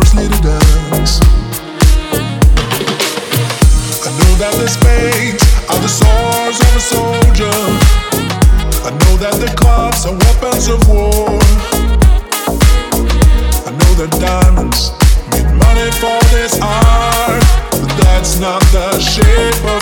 Numbers lead dance. I know that the spades are the swords of a soldier. I know that the clubs are weapons of war. I know that diamonds need money for this art, but that's not the shape of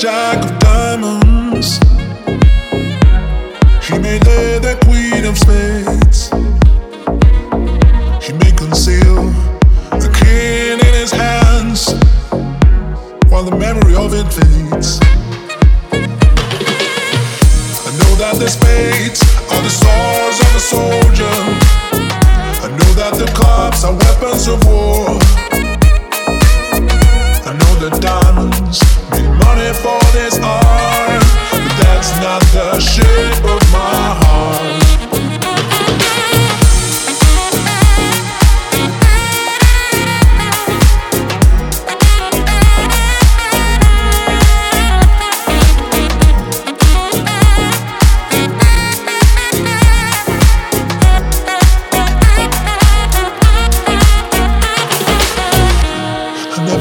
jack of diamonds. He may lay the queen of spades. He may conceal the king in his hands while the memory of it fades. I know that the spades are the swords of a soldier. I know that the clubs are weapons of war. I know the diamonds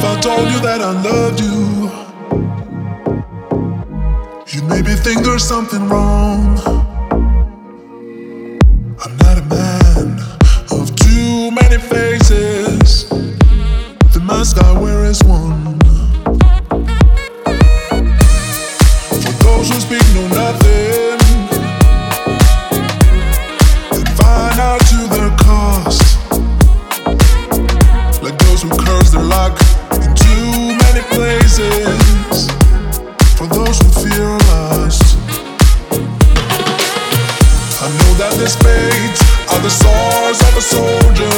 I told you that I loved you. You maybe think there's something wrong. I'm not a man of too many faces. The mask I wear is one. For those who speak know nothing I know that the spades are the swords of a soldier.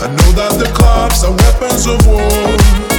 I know that the clubs are weapons of war.